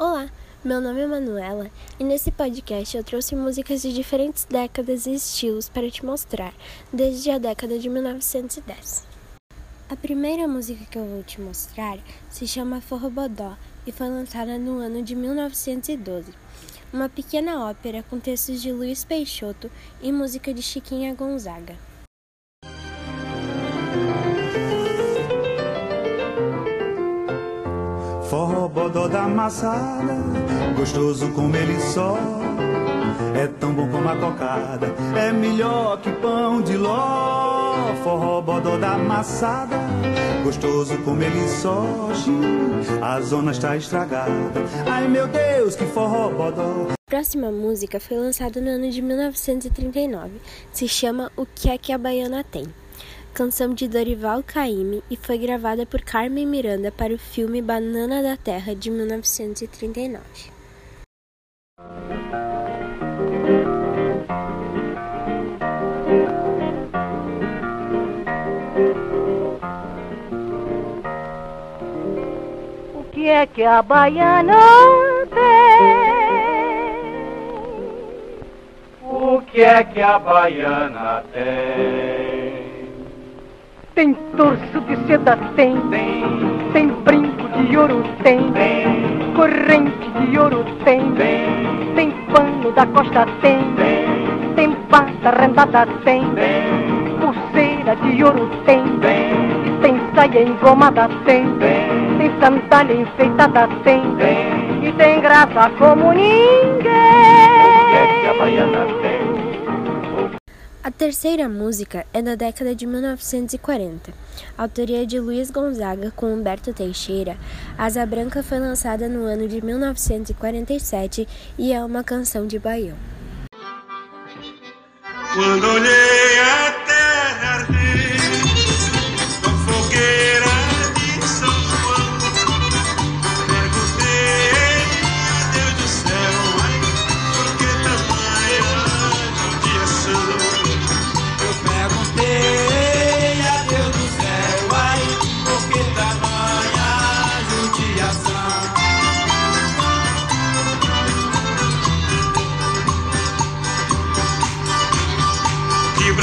Olá, meu nome é Manuela e nesse podcast eu trouxe músicas de diferentes décadas e estilos para te mostrar, desde a década de 1910. A primeira música que eu vou te mostrar se chama Forró Bodó e foi lançada no ano de 1912. Uma pequena ópera com textos de Luiz Peixoto e música de Chiquinha Gonzaga. Forró bodó da amassada, gostoso como ele só. É tão bom como a cocada, é melhor que pão de ló. Forró bodó da amassada, gostoso como ele só. A zona está estragada, ai meu Deus, que forró bodó. A próxima música foi lançada no ano de 1939. Se chama O que é que a Baiana tem canção de Dorival Caymmi e foi gravada por Carmen Miranda para o filme Banana da Terra de 1939. O que é que a baiana tem? O que é que a baiana tem? Tem torso de seda, tem. Tem, Tem brinco de ouro, tem. tem, Corrente de ouro, tem. tem, Tem pano da costa, tem. tem, Tem pata rendada, tem. tem, Pulseira de ouro, tem. tem, E tem saia engomada, tem. tem, Tem sandália enfeitada, tem. tem. E tem graça como ninguém. O que é que a baiana? A terceira música é da década de 1940. Autoria de Luiz Gonzaga com Humberto Teixeira. Asa Branca foi lançada no ano de 1947 e é uma canção de baião. Quando olhei a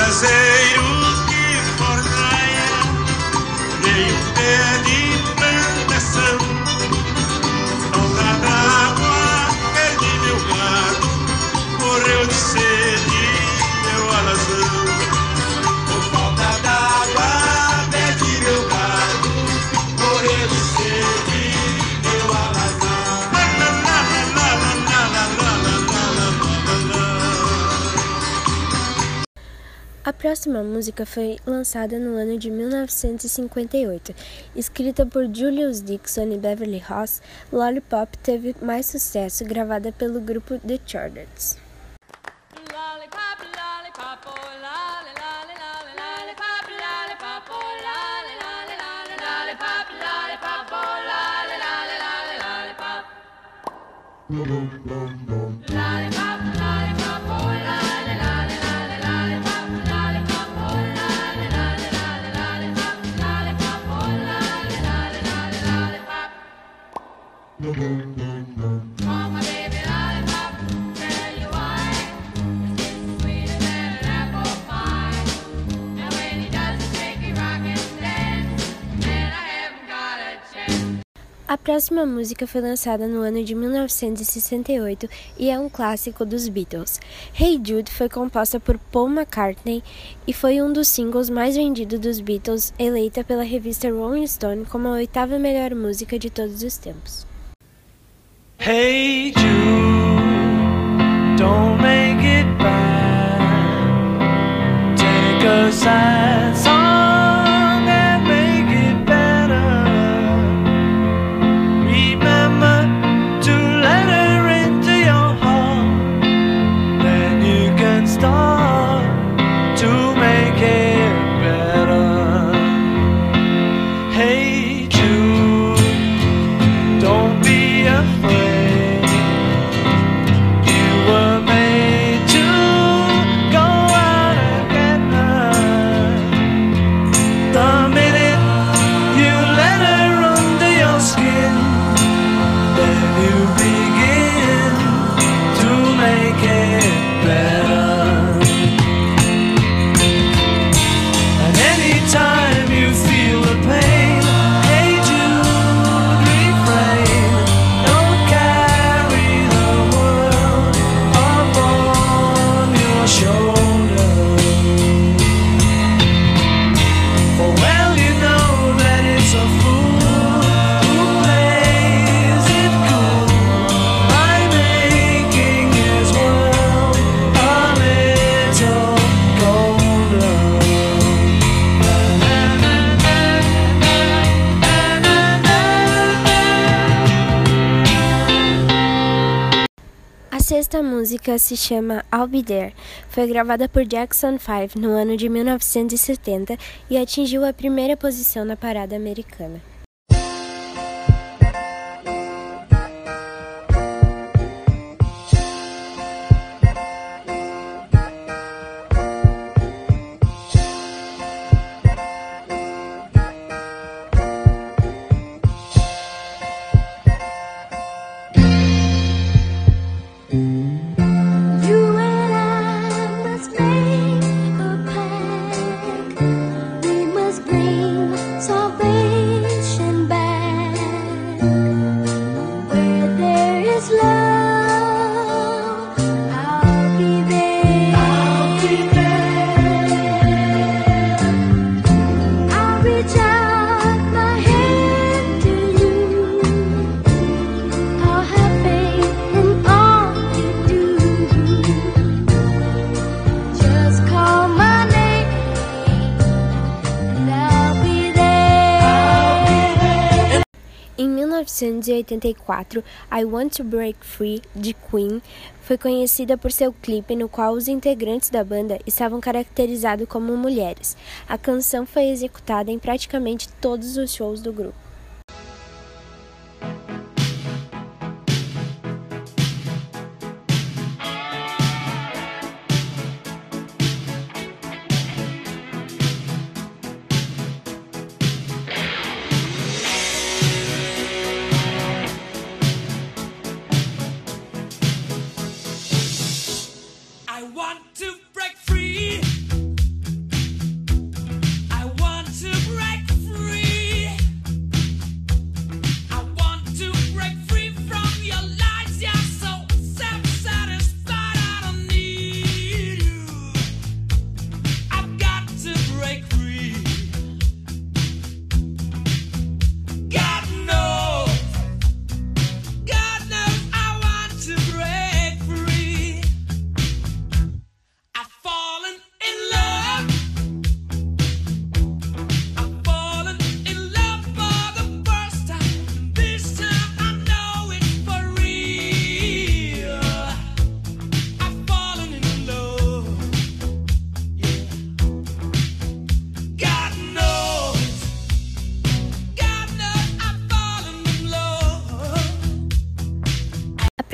caseiro que forraia, nem o pé de A próxima música foi lançada no ano de 1958. Escrita por Julius Dixon e Beverly Ross, Lollipop teve mais sucesso, gravada pelo grupo The Chordats. Lollipop, A próxima música foi lançada no ano de 1968 e é um clássico dos Beatles. Hey Jude foi composta por Paul McCartney e foi um dos singles mais vendidos dos Beatles, eleita pela revista Rolling Stone como a oitava melhor música de todos os tempos. Hey sexta música se chama I'll Be There. Foi gravada por Jackson 5 no ano de 1970 e atingiu a primeira posição na parada americana. 1984, I Want to Break Free, de Queen, foi conhecida por seu clipe no qual os integrantes da banda estavam caracterizados como mulheres. A canção foi executada em praticamente todos os shows do grupo.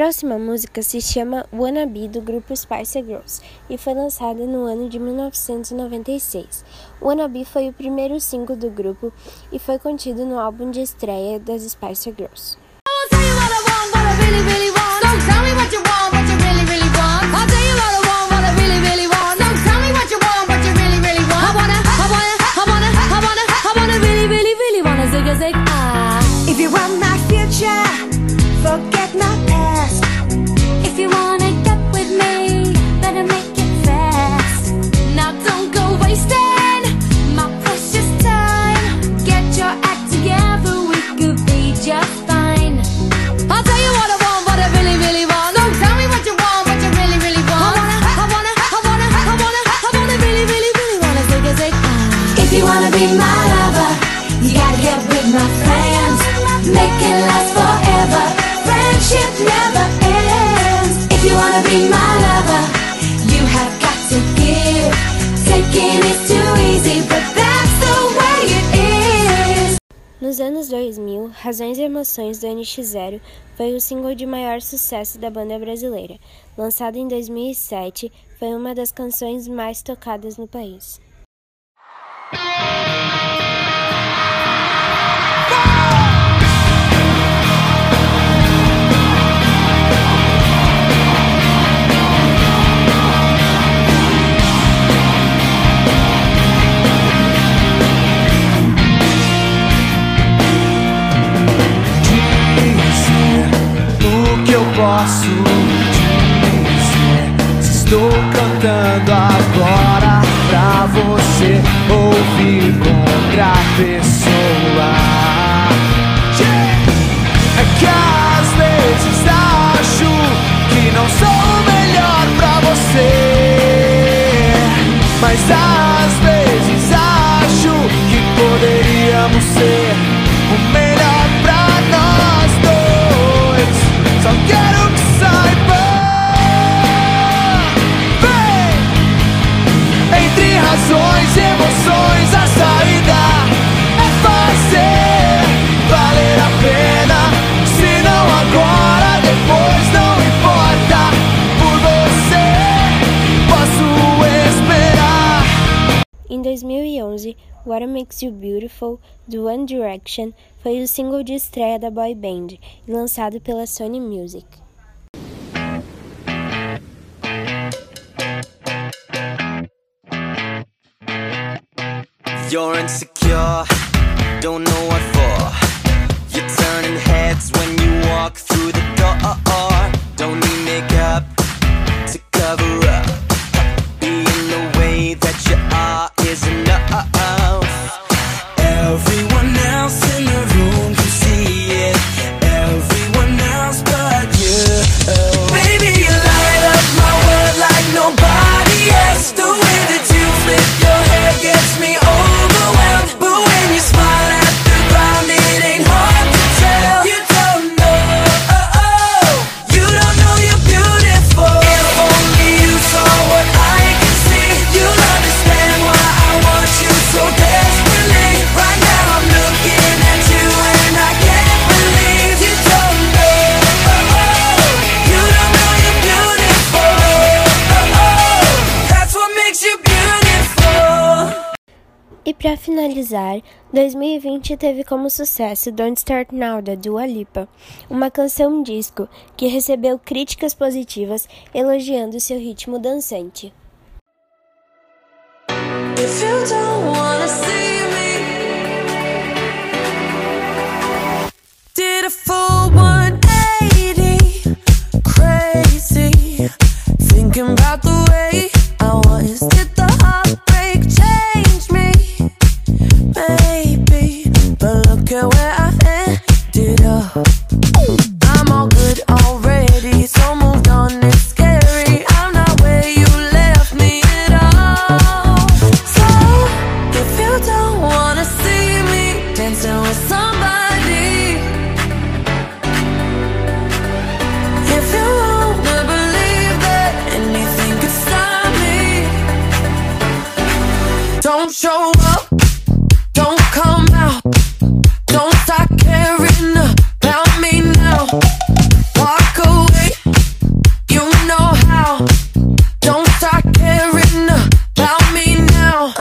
Próxima música se chama Wanna Be do grupo Spice Girls e foi lançada no ano de 1996. Wanna Be foi o primeiro single do grupo e foi contido no álbum de estreia das Spice Girls. What Nos anos 2000, Razões e Emoções do NX0 foi o single de maior sucesso da banda brasileira. Lançado em 2007, foi uma das canções mais tocadas no país. Estou cantando agora pra você ouvir outra pessoa. É que às vezes acho que não sou o melhor pra você. Mas às Em 2011, What Makes You Beautiful, do One Direction, foi o single de estreia da boy band e lançado pela Sony Music. You're insecure, don't know what for. You're turning heads when you walk through the Para finalizar, 2020 teve como sucesso Don't Start Now da Dua Lipa, uma canção disco que recebeu críticas positivas elogiando seu ritmo dançante.